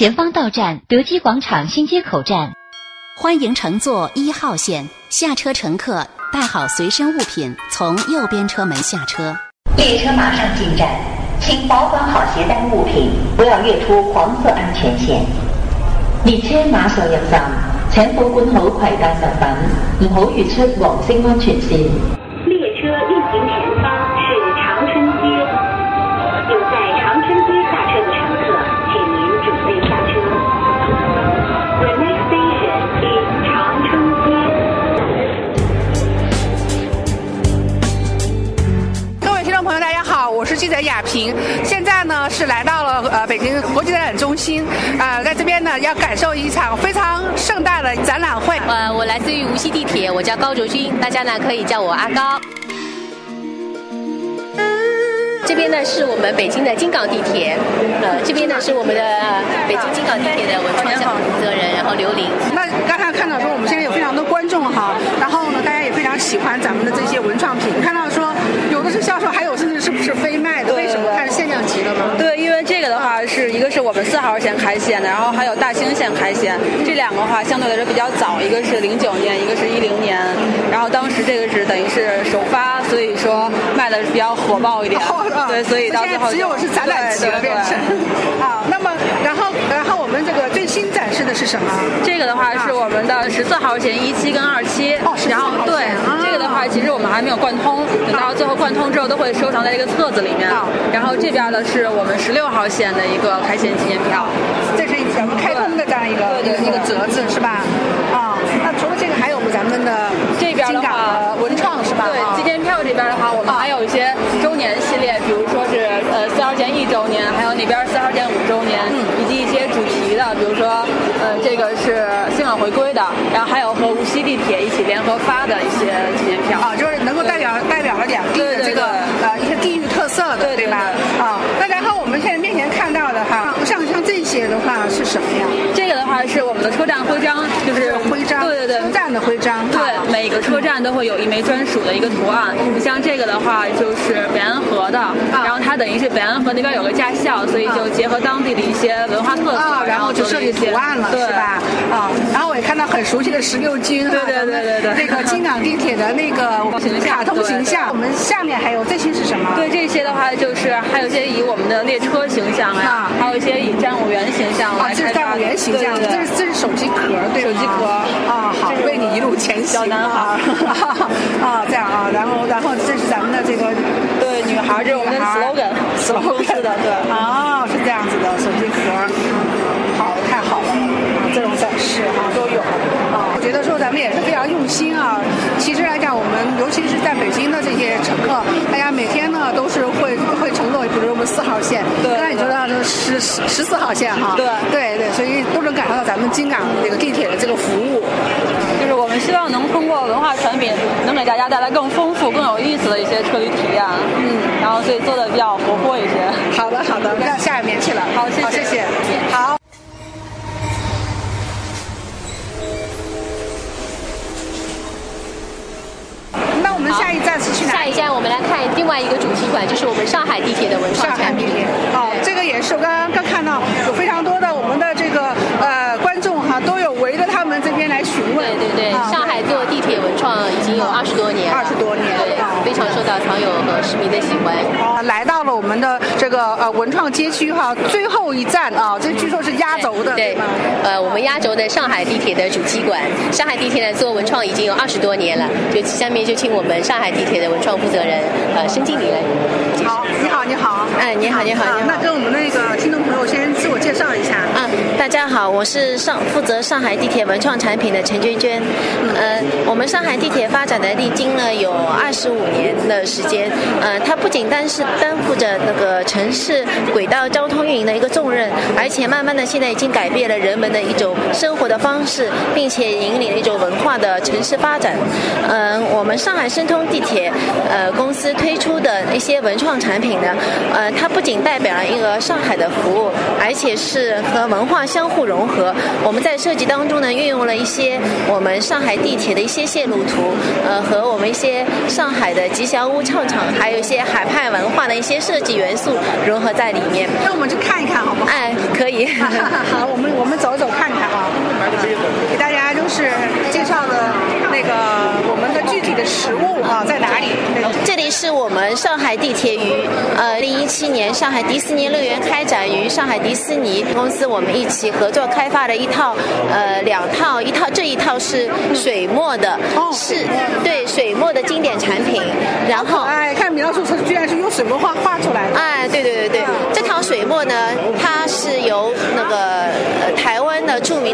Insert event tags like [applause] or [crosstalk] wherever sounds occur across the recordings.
前方到站德基广场新街口站。欢迎乘坐一号线，下车乘客带好随身物品，从右边车门下车。列车马上进站，请保管好携带物品，不要越出黄色安全线。列车马上入站，請保管好攜帶物品，唔好越出黃色安全線。记者雅萍。现在呢是来到了呃北京国际展览中心，呃，在这边呢要感受一场非常盛大的展览会。呃，我来自于无锡地铁，我叫高卓君，大家呢可以叫我阿高。这边呢是我们北京的京港地铁，呃，这边呢是我们的呃北京京港地铁的文创项目负责人，然后刘玲。那刚才看到说我们现在有非常多观众哈，然后呢大家也非常喜欢咱们的这些文创品，看到说有的是销售，还有甚至是不是非卖的？为什么？它是限量级的吗？对，因为这个的话我们四号线开线的，然后还有大兴线开线，这两个话相对来说比较早，一个是零九年，一个是一零年，然后当时这个是等于是首发，所以说卖的比较火爆一点，对，所以到最后只有是咱俩几个变成。好，那么然后然后我们这个最新展示的是什么？这个的话是我们的十四号线一期跟二期，哦然后对啊这个的话，其实我们还没有贯通，等到最后贯通之后都会收藏在这个册子里面好。然后这边的是我们十六号线的一个开线纪念票。这会有一枚专属的一个图案。你像这个的话，就是北安河的，然后它等于是北安河那边有个驾校，所以就结合当地的一些文化特色，啊，然后就设计图案了，对是吧？啊，然后我也看到很熟悉的十六军啊，对对对对对那个京港地铁的那个 [laughs] 卡通形象。我们下面还有这些是什么？对这些的话，就是还有一些以我们的列车形象呀啊，还有一些以站务员形象啊，来开发的。这是站务员形象，对对对。这是这是手机壳，对吗手机壳。啊，好，为你一路前行，小男孩。[laughs] 啊，这样啊，然后然后这是咱们的这个对女孩，这是我们的 slogan，我们公司的对。啊，是这样子的手机壳，好，太好了，啊，这种展示啊、都有。啊。我觉得说咱们也是非常用心啊。十四号线 [laughs] 哈，对对对，所以都能感受到咱们京港这个地铁的这个服务。就是我们希望能通过文化产品，能给大家带来更丰富、更有意思的一些车旅体验。嗯，然后所以做的比较活泼一些。好的好的，那下一面去了，好谢谢谢谢，好。那我们下一站是去哪？下一站我们来看另外一个主题馆，就是我们上海地铁的文创上海产品。地铁哦，这个也是我刚刚刚看到有非常多的个呃文创街区哈，最后一站啊，这据说是压轴的，对吗？，呃，我们压轴的上海地铁的主机馆，上海地铁呢做文创已经有二十多年了，就下面就请我们上海地铁的文创负责人呃申经理来。好，你好，你好。哎，你好，你好，啊你好。那跟我们那个听众朋友先自我介绍一下。嗯，大家好，我是上负责上海地铁文创产品的陈娟娟。呃，我们上海地铁发展的历经了有二十五年的时间。呃，它不仅单是担负着那个城城市轨道交通运营的一个重任，而且慢慢的现在已经改变了人们的一种生活的方式，并且引领了一种文化的城市发展。嗯、我们上海申通地铁呃公司推出的一些文创产品呢，呃，它不仅代表了一个上海的服务，而且是和文化相互融合。我们在设计当中呢，运用了一些我们上海地铁的一些线路图，呃，和我们一些上海的吉祥物唱场，还有一些海派文化的一些设计元素融合在里面。那我们去看一看好不好？哎，可以。[laughs] 好，我们我们走走看看啊，给大家就是介绍的那个我们的具体的实物啊在哪里？是我们上海地铁于呃零一七年上海迪士尼乐园开展与上海迪士尼公司我们一起合作开发的一套呃两套，一套这一套是水墨的，是对水墨的经典产品，然后哎，看描述居然是用水墨画画出来的。哎，对对对对，这套水墨呢，它是由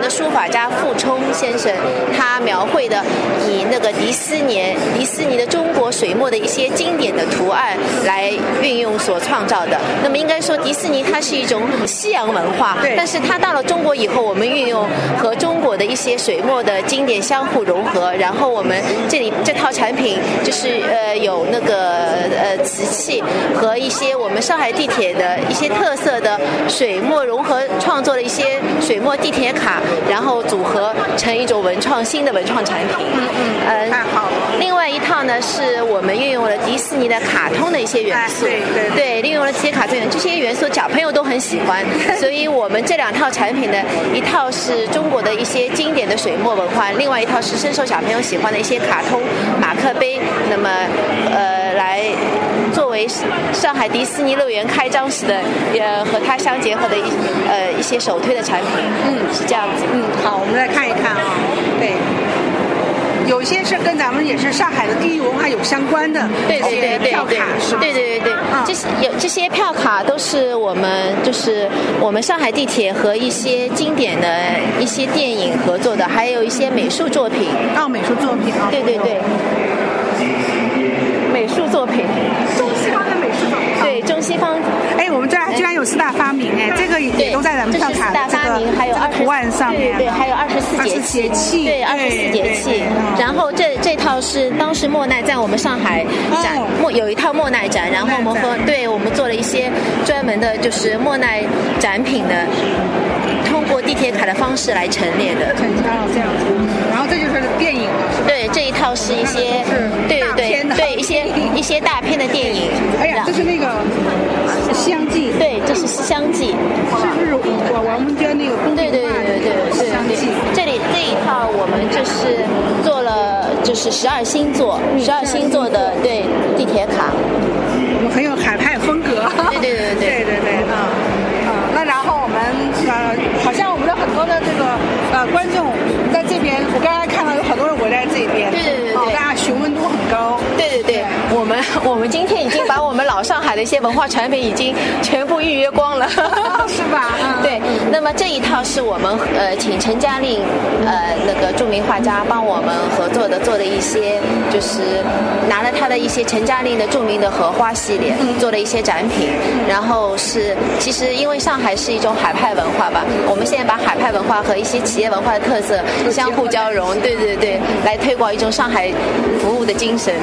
书法家傅聪先生他描绘的，以那个迪斯尼迪斯尼的中国水墨的一些经典的图案来运用所创造的。那么应该说，迪士尼它是一种西洋文化，对但是它到了中国以后，我们运用和中国的一些水墨的经典相互融合，然后我们这里这套产品就是呃有那个呃瓷器和一些我们上海地铁的一些特色的水墨融合创作的一些水墨地铁卡，然后组合成一种文创新的文创产品。嗯嗯，太好了。另外一套呢，是我们运用了迪士尼的卡通的一些元素，哎对对对，利用了这些卡通元这些元素，小朋友都很喜欢，所以我们这两套产品呢，一套是中国的一些经典的水墨文化，另外一套是深受小朋友喜欢的一些卡通马克杯，那么呃来作为上海迪士尼乐园开张时的呃和它相结合的一呃一些首推的产品，嗯，是这样子，嗯，好，我们来看一看啊，对。有些是跟咱们也是上海的地域文化有相关的，对对对对票卡是吧？对对对对，这些有这些票卡都是我们就是我们上海地铁和一些经典的一些电影合作的，还有一些美术作品。哦，美术作品啊，对对对，美术作品，中西方的美术作品。对中西方。哎，我们这儿居然有四大发明哎，这个也对都在咱们票卡的这是四大发明，还有二十这个图案上面。对还有二十四节气，节气，对二十四节气。然后这这套是当时莫奈在我们上海展哦莫有一套莫奈展，然后我们和对我们做了一些专门的，就是莫奈展品的，通过地铁卡的方式来陈列的。很哦这样子，然后这就是电影了，是吧？对，这一套是一些对对对一些 [laughs] 一些大片的电影。哎呀，这是那个《西洋记》，对，这是《西厢记》。是不是我王文娟那个宫对对对对对《西对对洋记》？这里这一套我们就是做了，就是十二星座，十二星座的对地铁卡。我们很有海派风格。对对对对 [laughs] 对对对啊啊！那然后我们呃，好像我们的很多的这个呃观众在这边，我刚才看到有很多人围在这边，对对对对哦大家询问度很高。对对对，我们 [laughs] 我们今天已经把我们老上海的一些文化产品已经全部预约光了，是吧？[laughs] 嗯对，那么这一套是我们呃请陈嘉令呃那个著名画家帮我们合作的，做的一些就是拿了他的一些陈嘉令的著名的荷花系列，做了一些展品，然后是其实因为上海是一种海派文化吧，我们现在把海派文化和一些企业文化的特色相互交融，对对对，来推广一种上海服务的精神。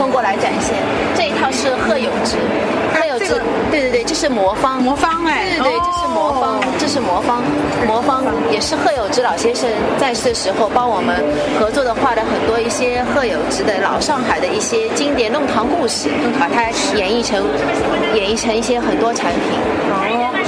通过来展现。这一套是贺有之，贺有之，对对对，这是魔方，魔方哎。对对对，这是魔方哦，这是魔方，魔方也是贺有之老先生在世的时候帮我们合作的画的很多一些贺有之的老上海的一些经典弄堂故事，把它演绎成演绎成一些很多产品。哦，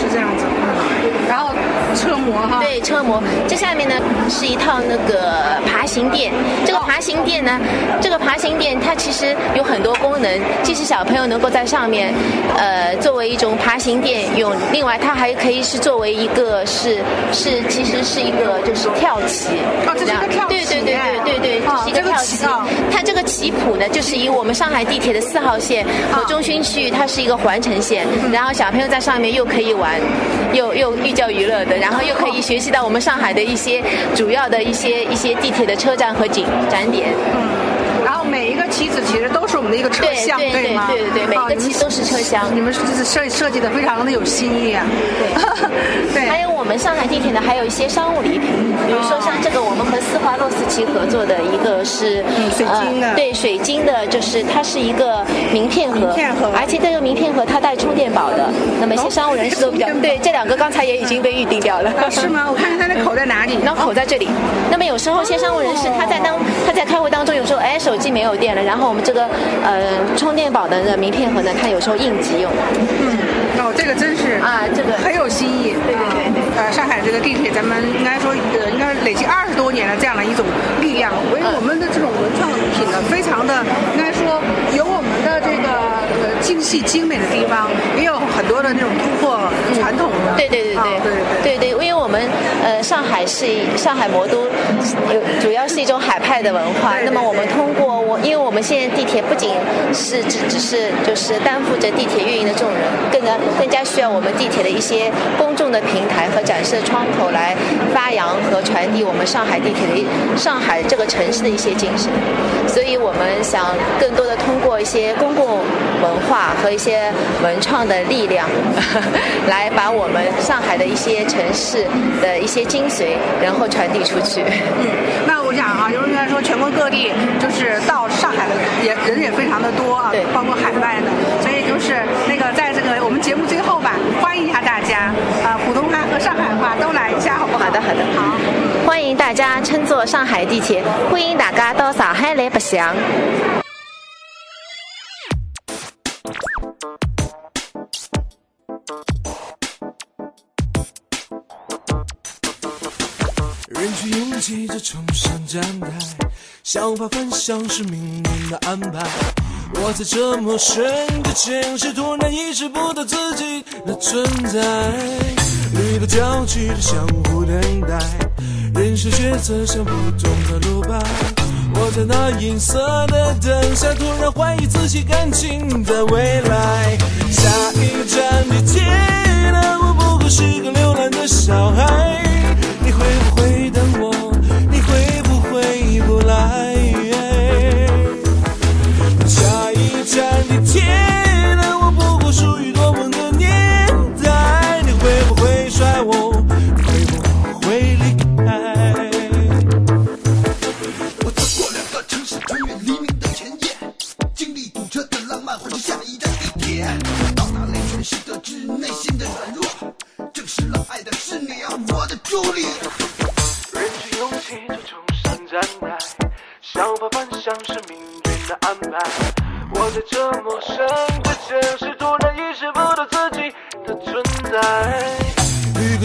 车模哈，对，车模。这下面呢是一套那个爬行垫。这个爬行垫呢，这个爬行垫它其实有很多功能，既是小朋友能够在上面，呃，作为一种爬行垫用，另外它还可以是作为一个是是其实是一个就是跳棋。哦这是个跳棋对对对对对对，哦这是一个跳棋。它这个棋谱呢，就是以我们上海地铁的四号线和中心区域，它是一个环城线，然后小朋友在上面又可以玩，又又寓教于乐的，然后又可以学习到我们上海的一些主要的一些一些地铁的车站和景展点后每一个棋子其实都是我们的一个车对厢，对对吗？对对对每个棋都是车厢你们是这是设设计的非常的有新意啊。对，还有我们上海地铁呢，还有一些商务礼品，比如说像这个，我们和施华洛世奇合作的一个是、嗯水晶的呃对，水晶的，就是它是一个名片盒，名片盒而且这个名片盒它带充电宝的。那么一些商务人士都比较、对，这两个刚才也已经被预定掉了。是吗？我看看它的口在哪里？那口在这里。那么有时候一些商务人士他在当他在开会当中，有时候哎手机没有电了，然后我们这个呃充电宝的那名片盒呢，它有时候应急用。嗯哦，这个真是啊，这个很有新意。对对对对。呃，上海这个地铁，咱们应该说，呃，应该累计二十多年的这样的一种力量，为我们的这种文创品呢，非常的应该说有我们的这个呃精细精美的地方，也有很多的那种突破传统的。对对对对对对对，因为海是上海魔都，有主要是一种海派的文化。那么我们通过我，因为我们现在地铁不仅是只只是就是担负着地铁运营的重任，更加更加需要我们地铁的一些公众的平台和展示的窗口来发扬和传递我们上海地铁的上海这个城市的一些精神。所以我们想更多的通过一些公共文化和一些文创的力量，[laughs] 来把我们上海的一些城市的一些精髓，然后传递出去。嗯，那我想啊，由于来说全国各地就是到上海的也人也非常的多啊，对，包括海外的，所以就是那个在这个我们节目最后吧，欢迎一下大家啊，普通话和上海话都来一下，好不好？好的，好的，好。欢迎大家乘坐上海地铁，欢迎大家到上海来白相。人群拥挤着冲上站台，想法反向是命运的安排。我在这陌生的城市，突然意识不到自己的存在。旅途交集着相互等待，人生抉择像不同的路牌。在那银色的灯下，突然怀疑自己感情的未来。下一站地铁的我不过是个流浪的小孩，你会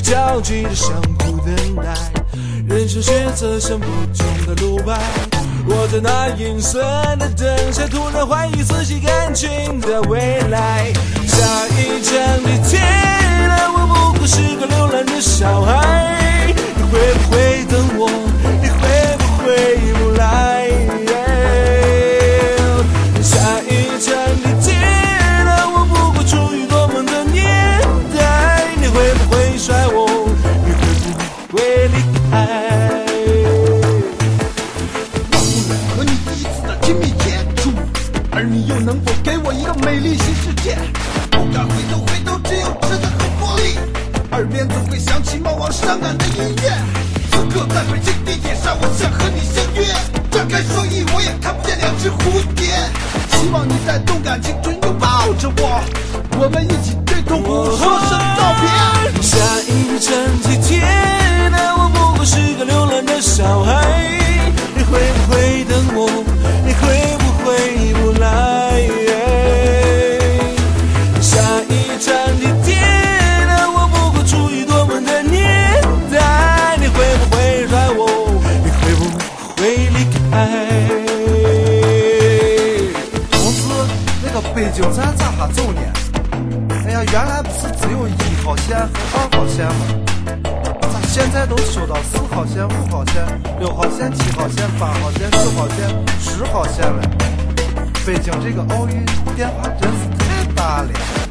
旅客交集着相互等待，人生选择像不同的路牌。我在那阴森的灯下，突然怀疑自己感情的未来。下一站地铁了，我不过是个流浪的小孩。你会不会等我？你会不会不来？在动感青春拥抱着我，我们一起对痛苦说声告别。下一站地铁的我不过是个流浪的小孩，你会不会等我？京站咋还走呢？哎呀，原来不是只有一号线和二号线吗？咋现在都修到四号线、五号线、六号线、七号线、八号线、九号线、十号线了？北京这个奥运变化真是太大了。